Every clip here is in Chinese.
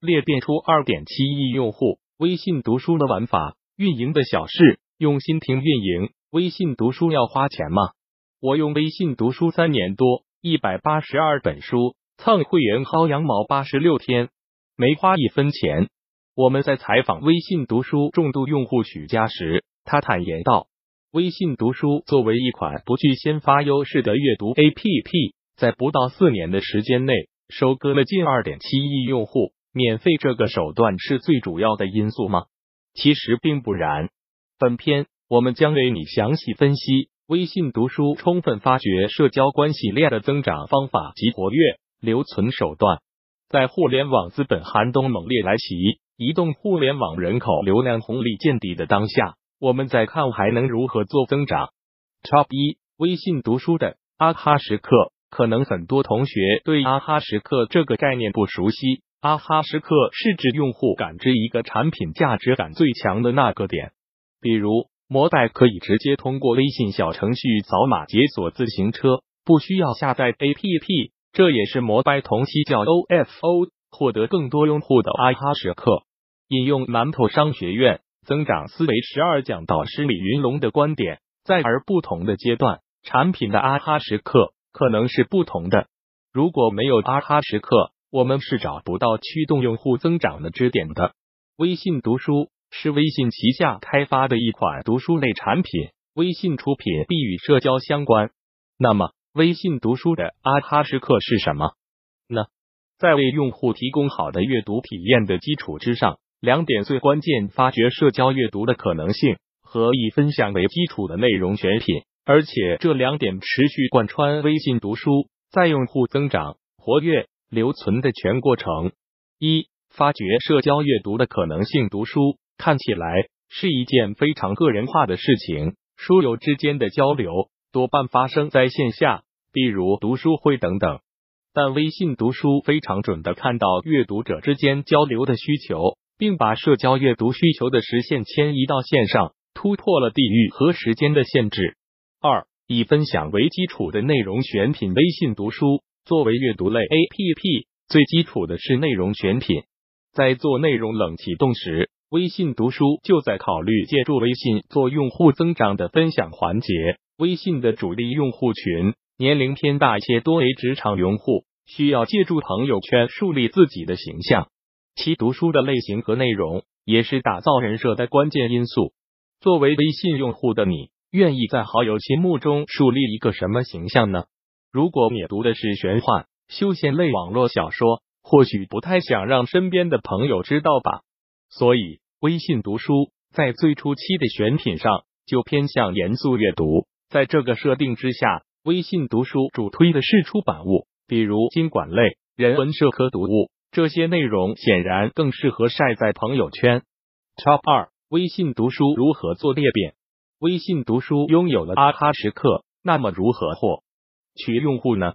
裂变出二点七亿用户。微信读书的玩法，运营的小事，用心听运营。微信读书要花钱吗？我用微信读书三年多，一百八十二本书，蹭会员薅羊毛八十六天，没花一分钱。我们在采访微信读书重度用户许佳时，他坦言道：“微信读书作为一款不具先发优势的阅读 APP，在不到四年的时间内，收割了近二点七亿用户。免费这个手段是最主要的因素吗？其实并不然。本篇我们将为你详细分析微信读书充分发掘社交关系链的增长方法及活跃留存手段。在互联网资本寒冬猛烈来袭。移动互联网人口流量红利见底的当下，我们在看还能如何做增长？Top 一，微信读书的阿哈时刻，可能很多同学对阿哈时刻这个概念不熟悉。阿哈时刻是指用户感知一个产品价值感最强的那个点，比如摩拜可以直接通过微信小程序扫码解锁自行车，不需要下载 APP，这也是摩拜同期叫 OFO 获得更多用户的阿哈时刻。引用馒头商学院增长思维十二讲导师李云龙的观点，在而不同的阶段，产品的阿哈时刻可能是不同的。如果没有阿哈时刻，我们是找不到驱动用户增长的支点的。微信读书是微信旗下开发的一款读书类产品，微信出品必与社交相关。那么，微信读书的阿哈时刻是什么呢？在为用户提供好的阅读体验的基础之上。两点最关键：发掘社交阅读的可能性和以分享为基础的内容选品。而且这两点持续贯穿微信读书在用户增长、活跃、留存的全过程。一、发掘社交阅读的可能性。读书看起来是一件非常个人化的事情，书友之间的交流多半发生在线下，比如读书会等等。但微信读书非常准的看到阅读者之间交流的需求。并把社交阅读需求的实现迁移到线上，突破了地域和时间的限制。二、以分享为基础的内容选品。微信读书作为阅读类 APP，最基础的是内容选品。在做内容冷启动时，微信读书就在考虑借助微信做用户增长的分享环节。微信的主力用户群年龄偏大，且多为职场用户，需要借助朋友圈树立自己的形象。其读书的类型和内容也是打造人设的关键因素。作为微信用户的你，愿意在好友心目中树立一个什么形象呢？如果你读的是玄幻、休闲类网络小说，或许不太想让身边的朋友知道吧。所以，微信读书在最初期的选品上就偏向严肃阅读。在这个设定之下，微信读书主推的是出版物，比如经管类、人文社科读物。这些内容显然更适合晒在朋友圈。Top 二：微信读书如何做裂变？微信读书拥有了阿哈时刻，那么如何获取用户呢？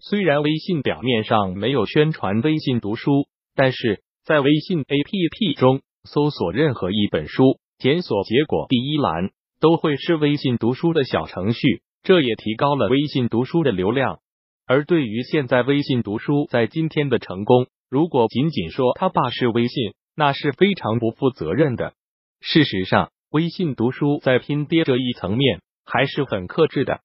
虽然微信表面上没有宣传微信读书，但是在微信 APP 中搜索任何一本书，检索结果第一栏都会是微信读书的小程序，这也提高了微信读书的流量。而对于现在微信读书在今天的成功，如果仅仅说他爸是微信，那是非常不负责任的。事实上，微信读书在拼爹这一层面还是很克制的。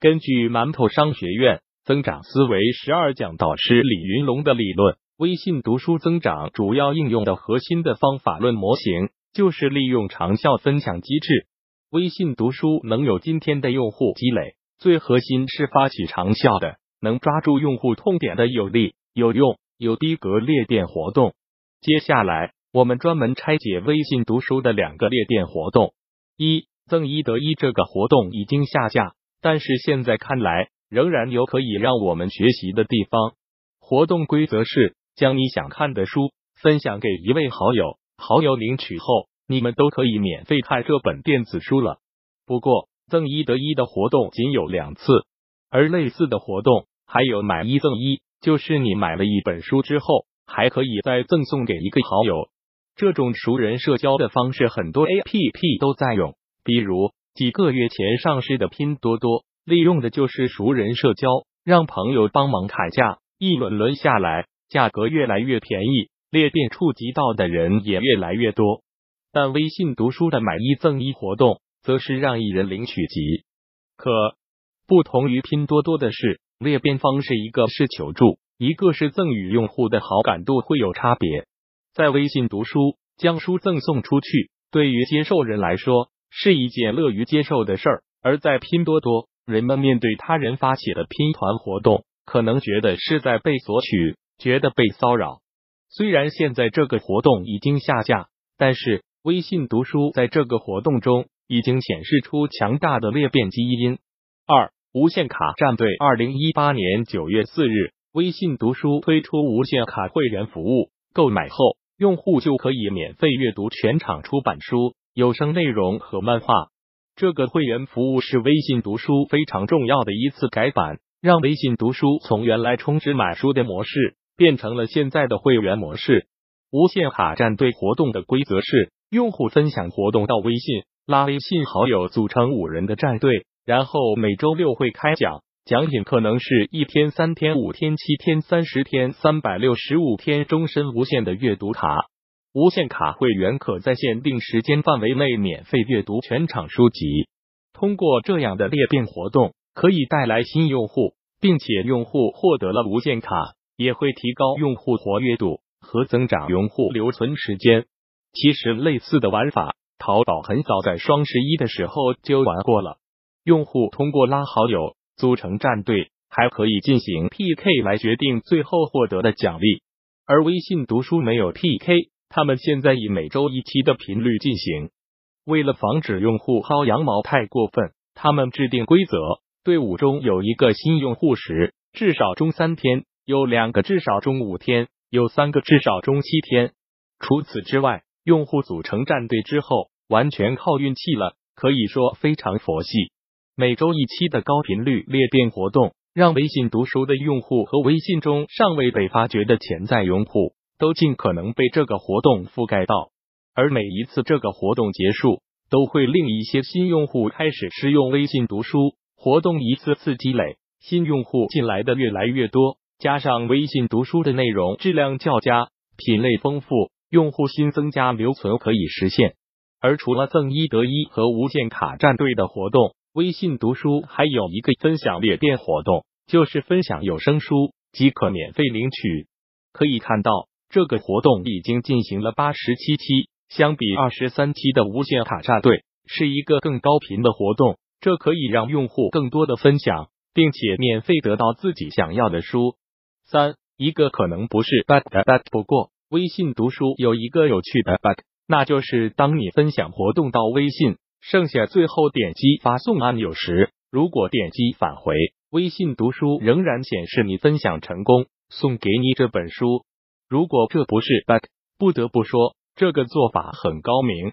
根据馒头商学院增长思维十二讲导师李云龙的理论，微信读书增长主要应用的核心的方法论模型，就是利用长效分享机制。微信读书能有今天的用户积累，最核心是发起长效的，能抓住用户痛点的有力有用。有逼格裂变活动。接下来，我们专门拆解微信读书的两个裂变活动。一赠一得一这个活动已经下架，但是现在看来仍然有可以让我们学习的地方。活动规则是将你想看的书分享给一位好友，好友领取后，你们都可以免费看这本电子书了。不过，赠一得一的活动仅有两次，而类似的活动还有买一赠一。就是你买了一本书之后，还可以再赠送给一个好友。这种熟人社交的方式，很多 A P P 都在用。比如几个月前上市的拼多多，利用的就是熟人社交，让朋友帮忙砍价，一轮轮下来，价格越来越便宜，裂变触及到的人也越来越多。但微信读书的买一赠一活动，则是让一人领取即可。不同于拼多多的是，裂变方式一个是求助，一个是赠与，用户的好感度会有差别。在微信读书将书赠送出去，对于接受人来说是一件乐于接受的事儿；而在拼多多，人们面对他人发起的拼团活动，可能觉得是在被索取，觉得被骚扰。虽然现在这个活动已经下架，但是微信读书在这个活动中已经显示出强大的裂变基因。二无限卡战队，二零一八年九月四日，微信读书推出无限卡会员服务，购买后用户就可以免费阅读全场出版书、有声内容和漫画。这个会员服务是微信读书非常重要的一次改版，让微信读书从原来充值买书的模式变成了现在的会员模式。无限卡战队活动的规则是，用户分享活动到微信，拉微信好友，组成五人的战队。然后每周六会开奖，奖品可能是一天、三天、五天、七天、三十天、三百六十五天，终身无限的阅读卡。无限卡会员可在限定时间范围内免费阅读全场书籍。通过这样的裂变活动，可以带来新用户，并且用户获得了无限卡，也会提高用户活跃度和增长用户留存时间。其实类似的玩法，淘宝很早在双十一的时候就玩过了。用户通过拉好友、组成战队，还可以进行 PK 来决定最后获得的奖励。而微信读书没有 PK，他们现在以每周一期的频率进行。为了防止用户薅羊毛太过分，他们制定规则：队伍中有一个新用户时，至少中三天；有两个至少中五天；有三个至少中七天。除此之外，用户组成战队之后，完全靠运气了，可以说非常佛系。每周一期的高频率裂变活动，让微信读书的用户和微信中尚未被发掘的潜在用户都尽可能被这个活动覆盖到。而每一次这个活动结束，都会令一些新用户开始试用微信读书。活动一次次积累，新用户进来的越来越多，加上微信读书的内容质量较佳、品类丰富，用户新增加留存可以实现。而除了赠一得一和无限卡战队的活动，微信读书还有一个分享裂变活动，就是分享有声书即可免费领取。可以看到，这个活动已经进行了八十七期，相比二十三期的无限卡战队，是一个更高频的活动。这可以让用户更多的分享，并且免费得到自己想要的书。三，一个可能不是 bug 的 bug，不过微信读书有一个有趣的 bug，那就是当你分享活动到微信。剩下最后点击发送按钮时，如果点击返回，微信读书仍然显示你分享成功，送给你这本书。如果这不是 bug，不得不说这个做法很高明。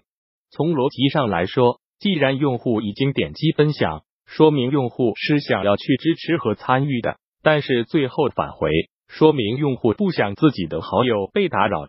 从逻辑上来说，既然用户已经点击分享，说明用户是想要去支持和参与的。但是最后返回，说明用户不想自己的好友被打扰。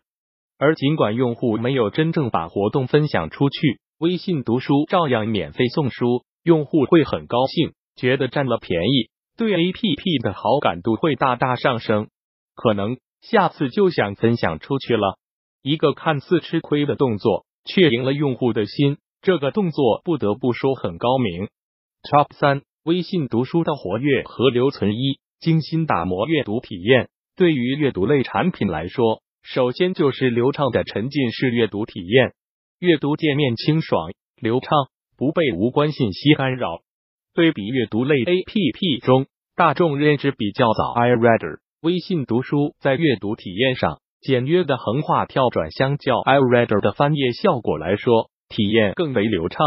而尽管用户没有真正把活动分享出去。微信读书照样免费送书，用户会很高兴，觉得占了便宜，对 A P P 的好感度会大大上升，可能下次就想分享出去了。一个看似吃亏的动作，却赢了用户的心，这个动作不得不说很高明。Top 三，微信读书的活跃和留存一，精心打磨阅读体验。对于阅读类产品来说，首先就是流畅的沉浸式阅读体验。阅读界面清爽流畅，不被无关信息干扰。对比阅读类 A P P 中大众认知比较早，iReader 微信读书在阅读体验上简约的横画跳转，相较 iReader 的翻页效果来说，体验更为流畅。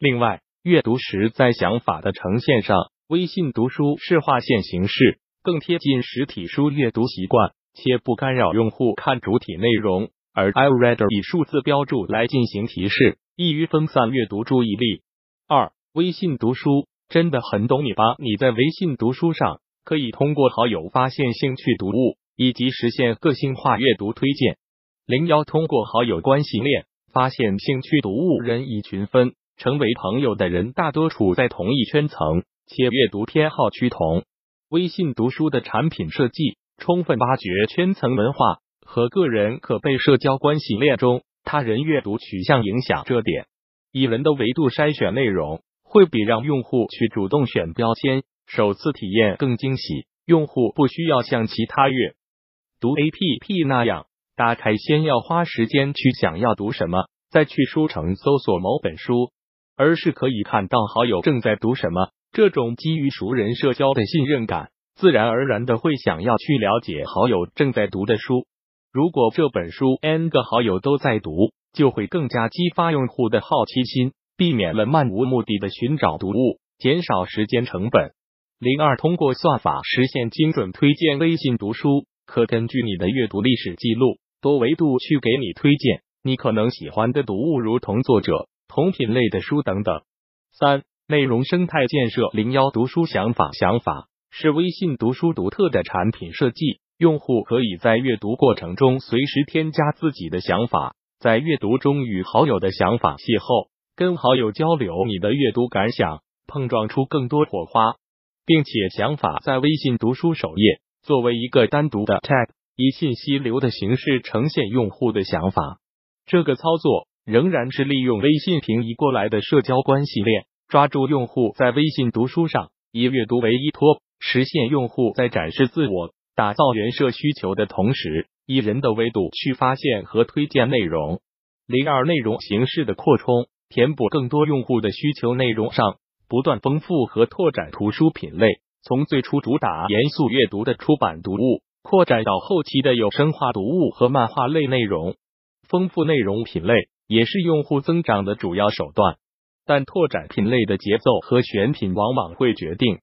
另外，阅读时在想法的呈现上，微信读书是划线形式，更贴近实体书阅读习惯，且不干扰用户看主体内容。而 iReader 以数字标注来进行提示，易于分散阅读注意力。二、微信读书真的很懂你吧？你在微信读书上可以通过好友发现兴趣读物，以及实现个性化阅读推荐。零幺通过好友关系链发现兴趣读物，人以群分，成为朋友的人大多处在同一圈层，且阅读偏好趋同。微信读书的产品设计充分挖掘圈层文化。和个人可被社交关系链中他人阅读取向影响这点，以人的维度筛选内容，会比让用户去主动选标签、首次体验更惊喜。用户不需要像其他阅读 APP 那样打开，先要花时间去想要读什么，再去书城搜索某本书，而是可以看到好友正在读什么。这种基于熟人社交的信任感，自然而然的会想要去了解好友正在读的书。如果这本书 n 个好友都在读，就会更加激发用户的好奇心，避免了漫无目的的寻找读物，减少时间成本。零二，通过算法实现精准推荐。微信读书可根据你的阅读历史记录，多维度去给你推荐你可能喜欢的读物，如同作者、同品类的书等等。三，内容生态建设。零幺，读书想法。想法是微信读书独特的产品设计。用户可以在阅读过程中随时添加自己的想法，在阅读中与好友的想法邂逅，跟好友交流你的阅读感想，碰撞出更多火花，并且想法在微信读书首页作为一个单独的 tag，以信息流的形式呈现用户的想法。这个操作仍然是利用微信平移过来的社交关系链，抓住用户在微信读书上以阅读为依托，实现用户在展示自我。打造人设需求的同时，以人的维度去发现和推荐内容。零二内容形式的扩充，填补更多用户的需求。内容上不断丰富和拓展图书品类，从最初主打严肃阅读的出版读物，扩展到后期的有声化读物和漫画类内容。丰富内容品类也是用户增长的主要手段，但拓展品类的节奏和选品往往会决定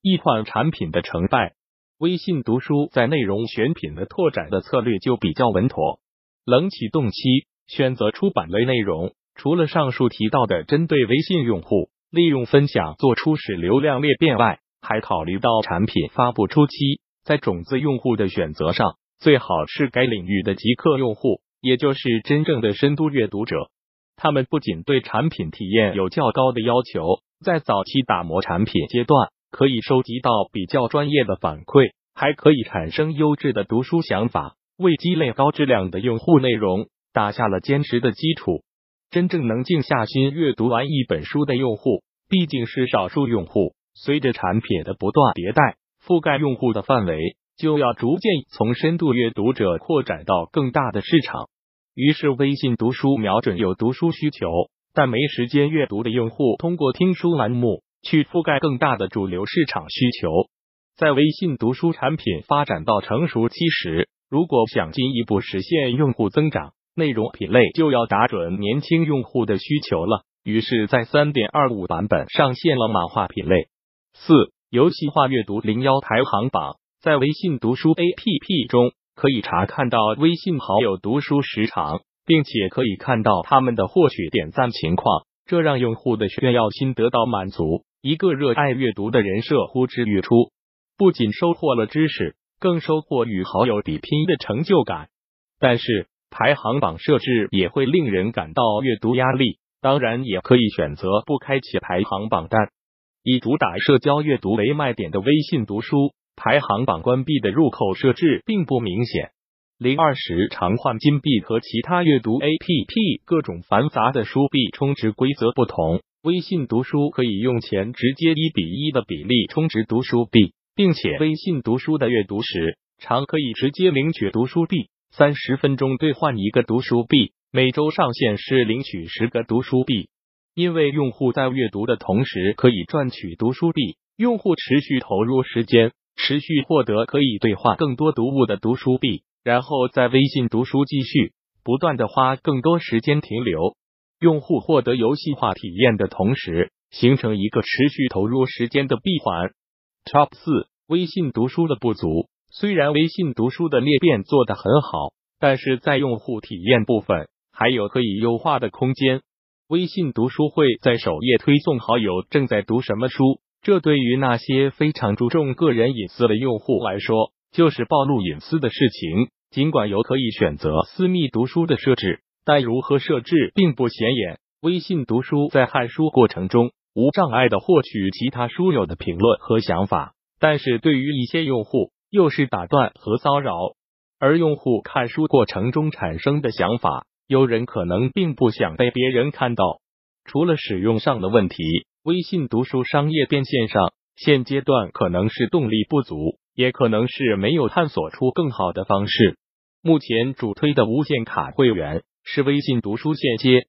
一款产品的成败。微信读书在内容选品的拓展的策略就比较稳妥。冷启动期选择出版类内容，除了上述提到的针对微信用户利用分享做初始流量裂变外，还考虑到产品发布初期在种子用户的选择上，最好是该领域的极客用户，也就是真正的深度阅读者。他们不仅对产品体验有较高的要求，在早期打磨产品阶段。可以收集到比较专业的反馈，还可以产生优质的读书想法，为积累高质量的用户内容打下了坚实的基础。真正能静下心阅读完一本书的用户，毕竟是少数用户。随着产品的不断迭代，覆盖用户的范围就要逐渐从深度阅读者扩展到更大的市场。于是，微信读书瞄准有读书需求但没时间阅读的用户，通过听书栏目。去覆盖更大的主流市场需求，在微信读书产品发展到成熟期时，如果想进一步实现用户增长，内容品类就要打准年轻用户的需求了。于是，在三点二五版本上线了漫画品类。四、游戏化阅读零幺排行榜，在微信读书 APP 中可以查看到微信好友读书时长，并且可以看到他们的获取点赞情况，这让用户的炫耀心得到满足。一个热爱阅读的人设呼之欲出，不仅收获了知识，更收获与好友比拼的成就感。但是排行榜设置也会令人感到阅读压力。当然，也可以选择不开启排行榜单。以主打社交阅读为卖点的微信读书排行榜关闭的入口设置并不明显。零二十常换金币和其他阅读 APP 各种繁杂的书币充值规则不同。微信读书可以用钱直接一比一的比例充值读书币，并且微信读书的阅读时长可以直接领取读书币，三十分钟兑换一个读书币，每周上限是领取十个读书币。因为用户在阅读的同时可以赚取读书币，用户持续投入时间，持续获得可以兑换更多读物的读书币，然后在微信读书继续不断的花更多时间停留。用户获得游戏化体验的同时，形成一个持续投入时间的闭环。Top 四，微信读书的不足。虽然微信读书的裂变做得很好，但是在用户体验部分还有可以优化的空间。微信读书会在首页推送好友正在读什么书，这对于那些非常注重个人隐私的用户来说，就是暴露隐私的事情。尽管有可以选择私密读书的设置。但如何设置并不显眼。微信读书在看书过程中无障碍的获取其他书友的评论和想法，但是对于一些用户又是打断和骚扰。而用户看书过程中产生的想法，有人可能并不想被别人看到。除了使用上的问题，微信读书商业变现上，现阶段可能是动力不足，也可能是没有探索出更好的方式。目前主推的无限卡会员是微信读书现阶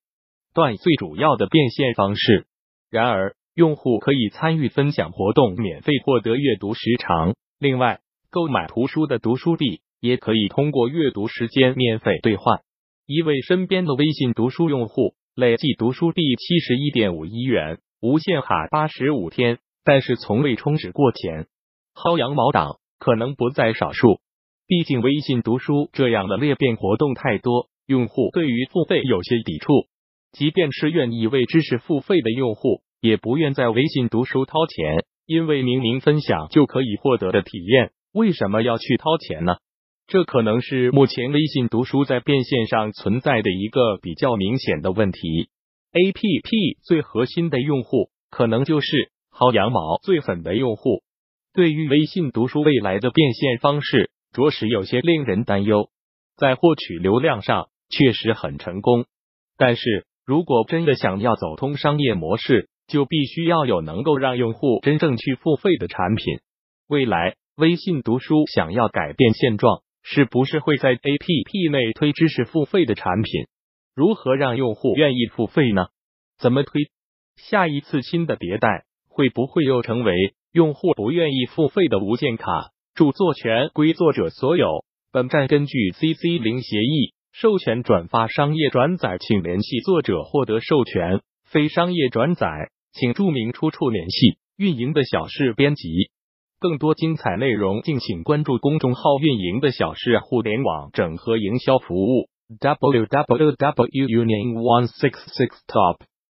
段最主要的变现方式。然而，用户可以参与分享活动，免费获得阅读时长。另外，购买图书的读书币也可以通过阅读时间免费兑换。一位身边的微信读书用户累计读书币七十一点五一元，无限卡八十五天，但是从未充值过钱。薅羊毛党可能不在少数。毕竟，微信读书这样的裂变活动太多，用户对于付费有些抵触。即便是愿意为知识付费的用户，也不愿在微信读书掏钱，因为明明分享就可以获得的体验，为什么要去掏钱呢？这可能是目前微信读书在变现上存在的一个比较明显的问题。A P P 最核心的用户，可能就是薅羊毛最狠的用户。对于微信读书未来的变现方式，着实有些令人担忧，在获取流量上确实很成功，但是如果真的想要走通商业模式，就必须要有能够让用户真正去付费的产品。未来微信读书想要改变现状，是不是会在 APP 内推知识付费的产品？如何让用户愿意付费呢？怎么推？下一次新的迭代会不会又成为用户不愿意付费的无限卡？著作权归作者所有。本站根据 CC 零协议授权转发商业转载，请联系作者获得授权。非商业转载，请注明出处，联系运营的小事编辑。更多精彩内容敬请关注公众号运营的小事互联网整合营销服务。www unit one six six top